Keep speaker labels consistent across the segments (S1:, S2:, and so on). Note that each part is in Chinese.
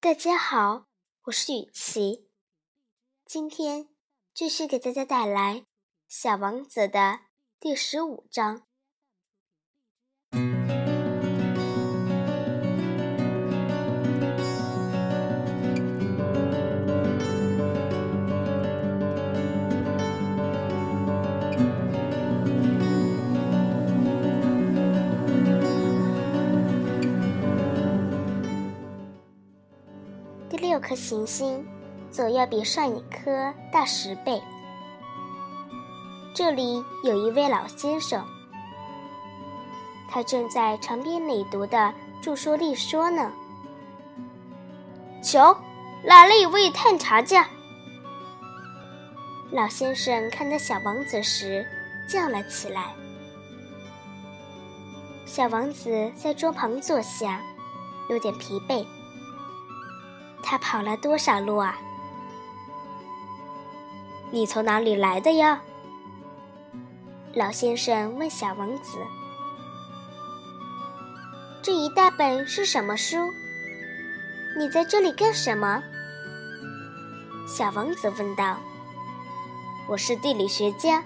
S1: 大家好，我是雨琪，今天继续给大家带来《小王子》的第十五章。颗行星总要比上一颗大十倍。这里有一位老先生，他正在长篇累牍的著书立说呢。瞧，来了一位探查家。老先生看到小王子时叫了起来。小王子在桌旁坐下，有点疲惫。他跑了多少路啊？你从哪里来的呀？老先生问小王子。这一大本是什么书？你在这里干什么？小王子问道。我是地理学家。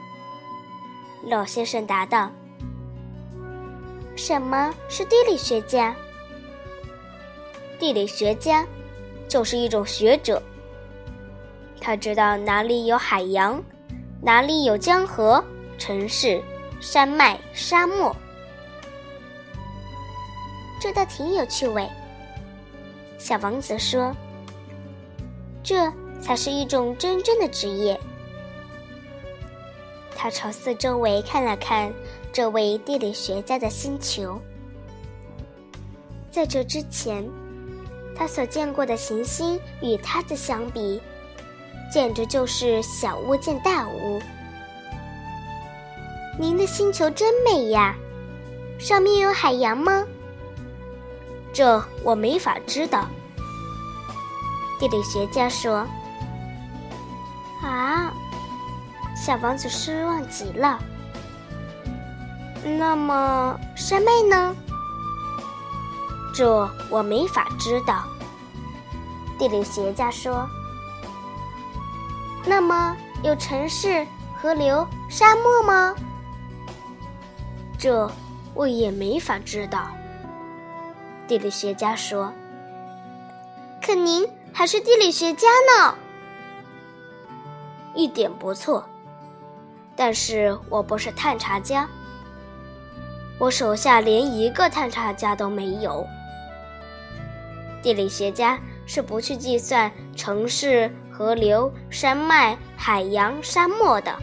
S1: 老先生答道。什么是地理学家？地理学家。就是一种学者，他知道哪里有海洋，哪里有江河、城市、山脉、沙漠。这倒挺有趣味。小王子说：“这才是一种真正的职业。”他朝四周围看了看这位地理学家的星球，在这之前。他所见过的行星与他的相比，简直就是小巫见大巫。您的星球真美呀，上面有海洋吗？这我没法知道。地理学家说。啊，小王子失望极了。那么山脉呢？这我没法知道。地理学家说：“那么有城市、河流、沙漠吗？”这我也没法知道。地理学家说：“可您还是地理学家呢。”一点不错，但是我不是探查家。我手下连一个探查家都没有。地理学家是不去计算城市、河流、山脉、海洋、沙漠的。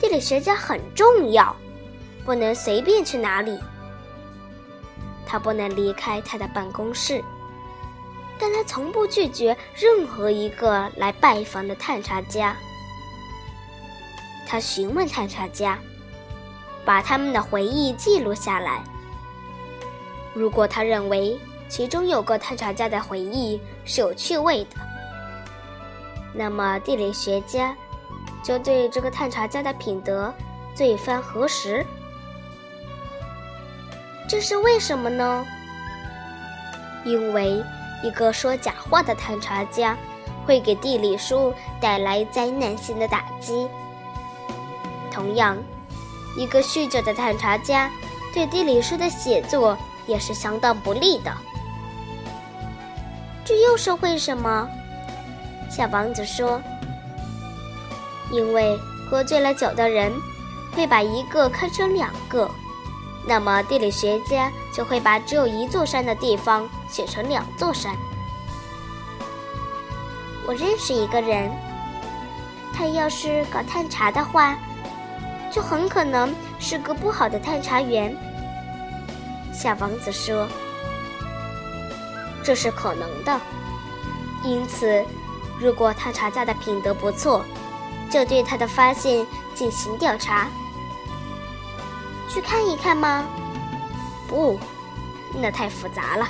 S1: 地理学家很重要，不能随便去哪里。他不能离开他的办公室，但他从不拒绝任何一个来拜访的探查家。他询问探查家，把他们的回忆记录下来。如果他认为其中有个探查家的回忆是有趣味的，那么地理学家就对这个探查家的品德做一番核实。这是为什么呢？因为一个说假话的探查家会给地理书带来灾难性的打击。同样，一个酗酒的探查家对地理书的写作。也是相当不利的。这又是为什么？小王子说：“因为喝醉了酒的人会把一个看成两个，那么地理学家就会把只有一座山的地方写成两座山。”我认识一个人，他要是搞探查的话，就很可能是个不好的探查员。小王子说：“这是可能的，因此，如果探查家的品德不错，就对他的发现进行调查。去看一看吗？不，那太复杂了。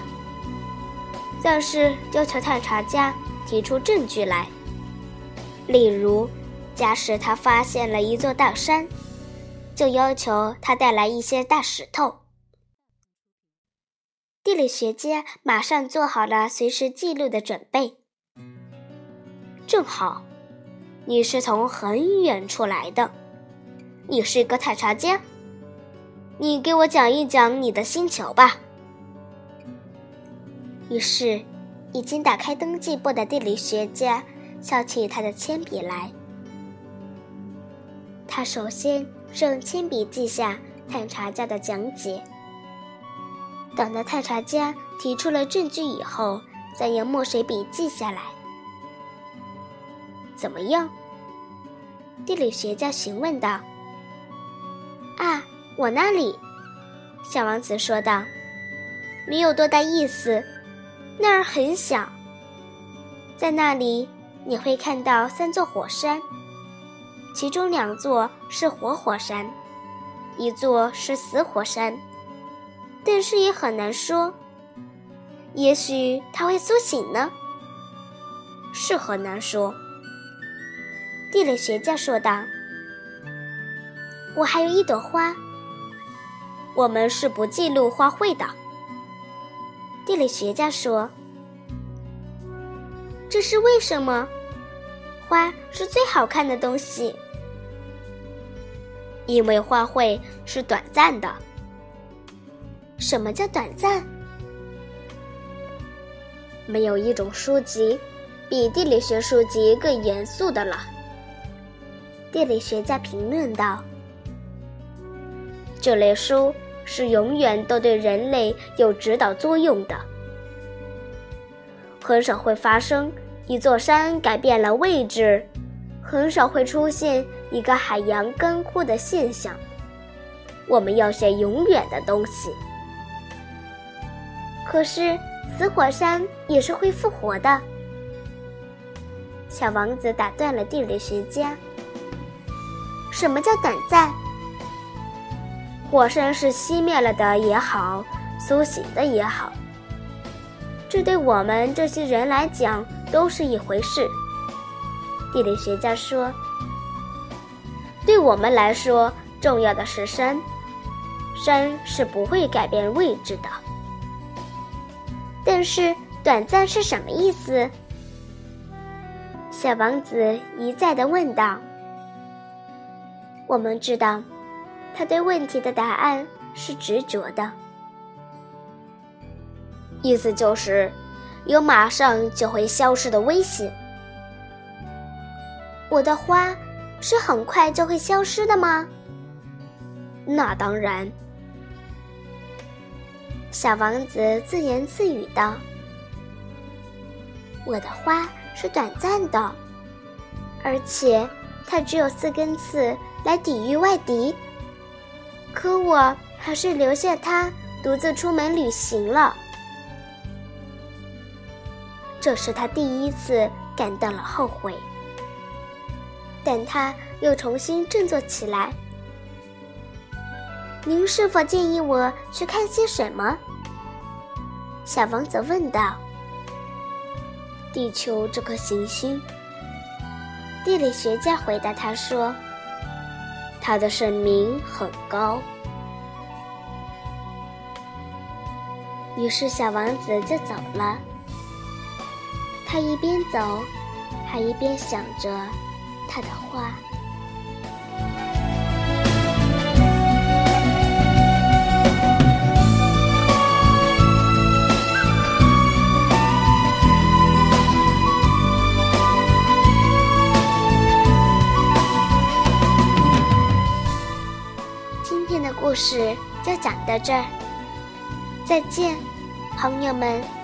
S1: 但是要求探查家提出证据来，例如，假使他发现了一座大山，就要求他带来一些大石头。”地理学家马上做好了随时记录的准备。正好，你是从很远处来的，你是个探查家，你给我讲一讲你的星球吧。于是，已经打开登记簿的地理学家敲起他的铅笔来。他首先是用铅笔记下探查家的讲解。等到探查家提出了证据以后，再用墨水笔记下来。怎么样？地理学家询问道。“啊，我那里。”小王子说道，“没有多大意思。”那儿很小，在那里你会看到三座火山，其中两座是活火山，一座是死火山，但是也很难说，也许它会苏醒呢。是很难说，地理学家说道。我还有一朵花，我们是不记录花卉的。地理学家说：“这是为什么？花是最好看的东西，因为花卉是短暂的。什么叫短暂？没有一种书籍比地理学书籍更严肃的了。”地理学家评论道：“这类书。”是永远都对人类有指导作用的，很少会发生一座山改变了位置，很少会出现一个海洋干枯的现象。我们要写永远的东西。可是死火山也是会复活的。小王子打断了地理学家：“什么叫短暂？”火山是熄灭了的也好，苏醒的也好，这对我们这些人来讲都是一回事。地理学家说：“对我们来说，重要的是山，山是不会改变位置的。但是短暂是什么意思？”小王子一再的问道。我们知道。他对问题的答案是执着的，意思就是有马上就会消失的危险。我的花是很快就会消失的吗？那当然。小王子自言自语道：“我的花是短暂的，而且它只有四根刺来抵御外敌。”可我还是留下它独自出门旅行了。这是他第一次感到了后悔，但他又重新振作起来。您是否建议我去看些什么？小王子问道。地球这颗行星，地理学家回答他说。他的声名很高，于是小王子就走了。他一边走，还一边想着他的花。到这儿，再见，朋友们。